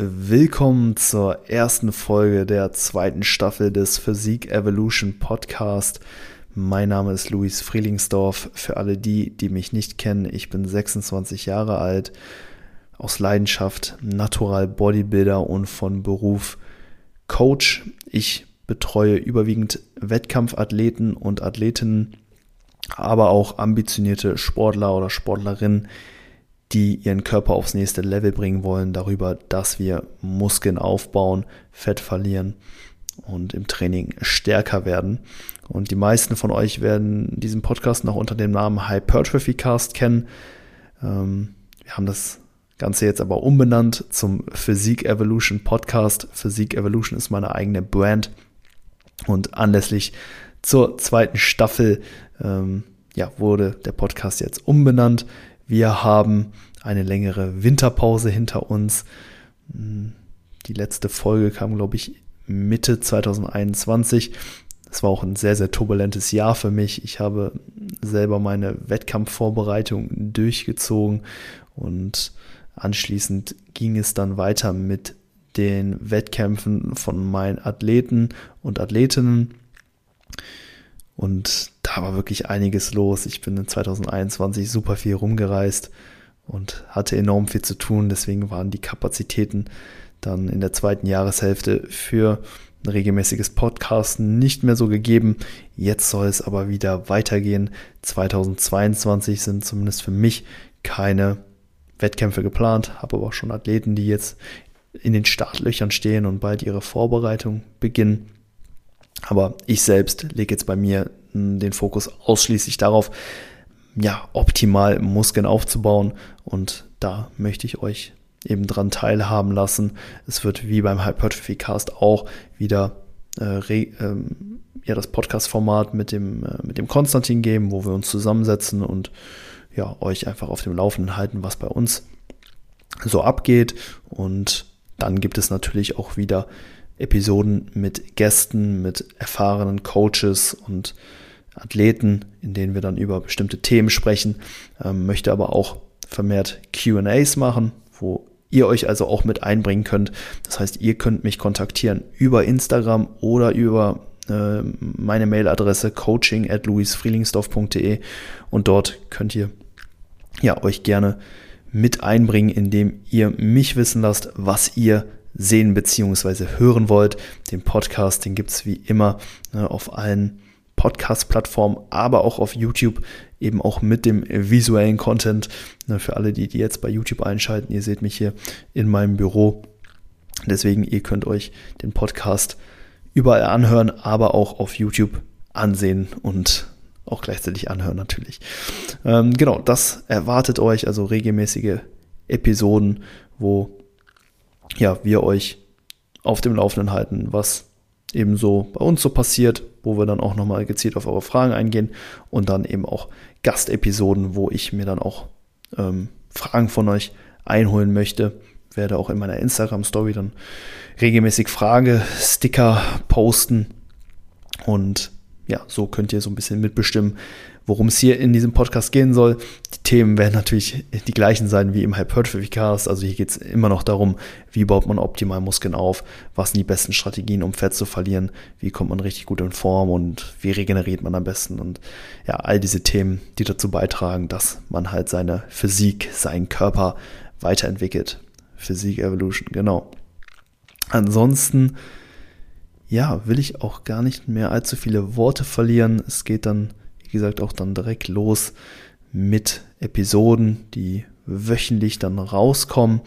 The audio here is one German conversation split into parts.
willkommen zur ersten Folge der zweiten Staffel des Physik Evolution Podcast. Mein Name ist Luis Frielingsdorf. Für alle die, die mich nicht kennen, ich bin 26 Jahre alt, aus Leidenschaft Natural Bodybuilder und von Beruf Coach. Ich betreue überwiegend Wettkampfathleten und Athletinnen, aber auch ambitionierte Sportler oder Sportlerinnen, die ihren Körper aufs nächste Level bringen wollen, darüber, dass wir Muskeln aufbauen, Fett verlieren und im Training stärker werden. Und die meisten von euch werden diesen Podcast noch unter dem Namen Hypertrophy Cast kennen. Ähm, wir haben das Ganze jetzt aber umbenannt zum Physik Evolution Podcast. Physik Evolution ist meine eigene Brand. Und anlässlich zur zweiten Staffel ähm, ja, wurde der Podcast jetzt umbenannt. Wir haben eine längere Winterpause hinter uns. Hm, die letzte Folge kam, glaube ich, Mitte 2021. Es war auch ein sehr, sehr turbulentes Jahr für mich. Ich habe selber meine Wettkampfvorbereitung durchgezogen und anschließend ging es dann weiter mit den Wettkämpfen von meinen Athleten und Athletinnen. Und da war wirklich einiges los. Ich bin in 2021 super viel rumgereist und hatte enorm viel zu tun. Deswegen waren die Kapazitäten dann in der zweiten Jahreshälfte für ein regelmäßiges Podcasten nicht mehr so gegeben. Jetzt soll es aber wieder weitergehen. 2022 sind zumindest für mich keine Wettkämpfe geplant, habe aber auch schon Athleten, die jetzt in den Startlöchern stehen und bald ihre Vorbereitung beginnen. Aber ich selbst lege jetzt bei mir hm, den Fokus ausschließlich darauf, ja, optimal Muskeln aufzubauen. Und da möchte ich euch eben dran teilhaben lassen. Es wird wie beim Hypertrophy Cast auch wieder äh, ähm, ja, das Podcast-Format mit dem, äh, mit dem Konstantin geben, wo wir uns zusammensetzen und ja, euch einfach auf dem Laufenden halten, was bei uns so abgeht. Und dann gibt es natürlich auch wieder Episoden mit Gästen, mit erfahrenen Coaches und Athleten, in denen wir dann über bestimmte Themen sprechen, ähm, möchte aber auch vermehrt QAs machen, wo ihr euch also auch mit einbringen könnt. Das heißt, ihr könnt mich kontaktieren über Instagram oder über äh, meine Mailadresse coaching at luisfrielingsdorf.de und dort könnt ihr ja euch gerne mit einbringen, indem ihr mich wissen lasst, was ihr sehen bzw. hören wollt. Den Podcast, den gibt es wie immer ne, auf allen Podcast-Plattformen, aber auch auf YouTube, eben auch mit dem visuellen Content. Ne, für alle, die, die jetzt bei YouTube einschalten, ihr seht mich hier in meinem Büro. Deswegen, ihr könnt euch den Podcast überall anhören, aber auch auf YouTube ansehen und auch gleichzeitig anhören natürlich. Ähm, genau, das erwartet euch, also regelmäßige Episoden, wo ja, wir euch auf dem Laufenden halten, was eben so bei uns so passiert, wo wir dann auch nochmal gezielt auf eure Fragen eingehen und dann eben auch Gastepisoden, wo ich mir dann auch ähm, Fragen von euch einholen möchte. Werde auch in meiner Instagram-Story dann regelmäßig Frage-Sticker posten und ja, so könnt ihr so ein bisschen mitbestimmen, worum es hier in diesem Podcast gehen soll. Die Themen werden natürlich die gleichen sein wie im Hypertrophy Cast. Also hier geht es immer noch darum, wie baut man optimal Muskeln auf, was sind die besten Strategien, um Fett zu verlieren, wie kommt man richtig gut in Form und wie regeneriert man am besten und ja, all diese Themen, die dazu beitragen, dass man halt seine Physik, seinen Körper weiterentwickelt. Physik Evolution, genau. Ansonsten ja, will ich auch gar nicht mehr allzu viele Worte verlieren. Es geht dann, wie gesagt, auch dann direkt los mit Episoden, die wöchentlich dann rauskommen.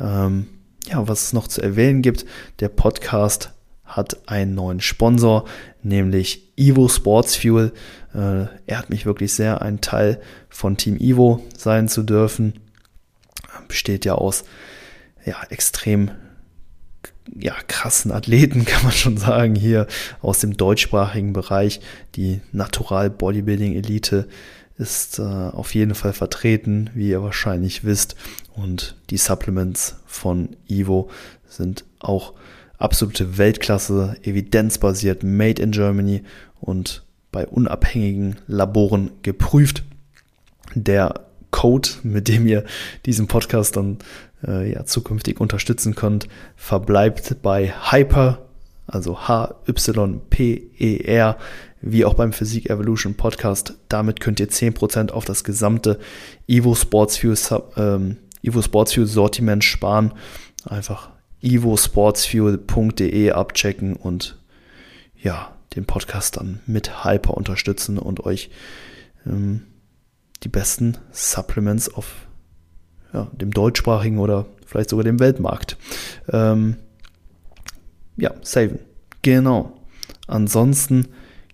Ähm, ja, was es noch zu erwähnen gibt, der Podcast hat einen neuen Sponsor, nämlich Evo Sports Fuel. Äh, er hat mich wirklich sehr ein Teil von Team Evo sein zu dürfen. Besteht ja aus ja, extrem ja, krassen Athleten, kann man schon sagen, hier aus dem deutschsprachigen Bereich. Die Natural Bodybuilding Elite ist äh, auf jeden Fall vertreten, wie ihr wahrscheinlich wisst. Und die Supplements von Evo sind auch absolute Weltklasse, evidenzbasiert, made in Germany und bei unabhängigen Laboren geprüft. Der Code, mit dem ihr diesen Podcast dann äh, ja, zukünftig unterstützen könnt, verbleibt bei Hyper, also H-Y-P-E-R, wie auch beim Physik Evolution Podcast. Damit könnt ihr 10% auf das gesamte Evo Sports Fuel, ähm, Evo Sports Fuel Sortiment sparen. Einfach evosportsfuel.de abchecken und ja, den Podcast dann mit Hyper unterstützen und euch ähm, die besten Supplements auf ja, dem deutschsprachigen oder vielleicht sogar dem Weltmarkt ähm, ja, saven. Genau. Ansonsten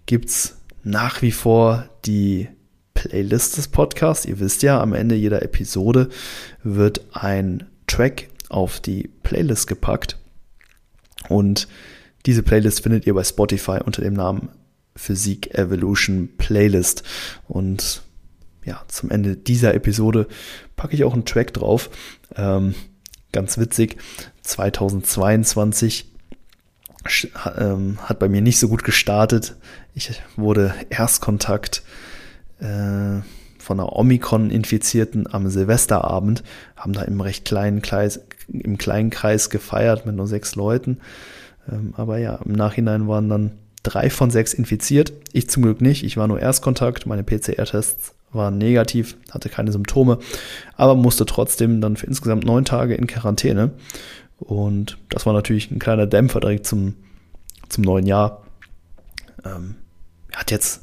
gibt es nach wie vor die Playlist des Podcasts. Ihr wisst ja, am Ende jeder Episode wird ein Track auf die Playlist gepackt. Und diese Playlist findet ihr bei Spotify unter dem Namen Physik Evolution Playlist. Und ja, zum Ende dieser Episode packe ich auch einen Track drauf. Ähm, ganz witzig. 2022 ähm, hat bei mir nicht so gut gestartet. Ich wurde Erstkontakt äh, von einer Omikron-Infizierten am Silvesterabend, haben da im recht kleinen Kreis, im kleinen Kreis gefeiert mit nur sechs Leuten. Ähm, aber ja, im Nachhinein waren dann drei von sechs infiziert. Ich zum Glück nicht. Ich war nur Erstkontakt. Meine PCR-Tests waren negativ, hatte keine Symptome, aber musste trotzdem dann für insgesamt neun Tage in Quarantäne. Und das war natürlich ein kleiner Dämpfer direkt zum, zum neuen Jahr. Ähm, hat jetzt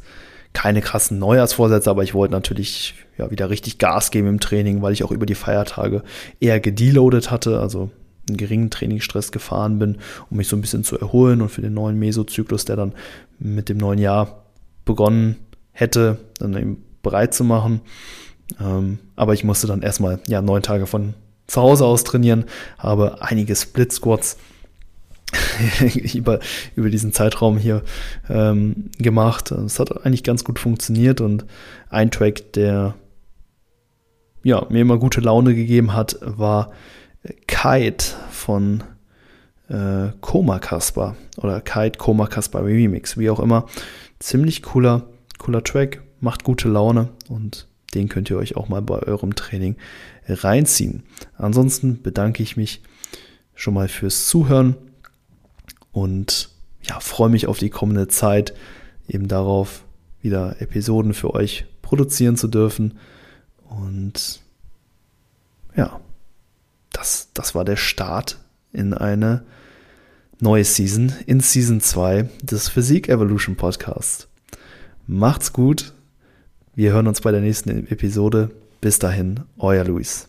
keine krassen Neujahrsvorsätze, aber ich wollte natürlich ja wieder richtig Gas geben im Training, weil ich auch über die Feiertage eher gedeloadet hatte, also einen geringen Trainingsstress gefahren bin, um mich so ein bisschen zu erholen und für den neuen Mesozyklus, der dann mit dem neuen Jahr begonnen hätte, dann eben bereit zu machen. Ähm, aber ich musste dann erstmal ja neun Tage von zu Hause aus trainieren, habe einige Split Squats über, über diesen Zeitraum hier ähm, gemacht. Es hat eigentlich ganz gut funktioniert und ein Track, der ja, mir immer gute Laune gegeben hat, war Kite von äh, Koma Kasper oder Kite Koma Kasper Remix, wie auch immer. Ziemlich cooler, cooler Track, macht gute Laune und den könnt ihr euch auch mal bei eurem Training reinziehen. Ansonsten bedanke ich mich schon mal fürs Zuhören und ja, freue mich auf die kommende Zeit, eben darauf, wieder Episoden für euch produzieren zu dürfen. Und ja, das, das war der Start in eine neue Season, in Season 2 des Physik Evolution Podcasts. Macht's gut. Wir hören uns bei der nächsten Episode. Bis dahin, euer Luis.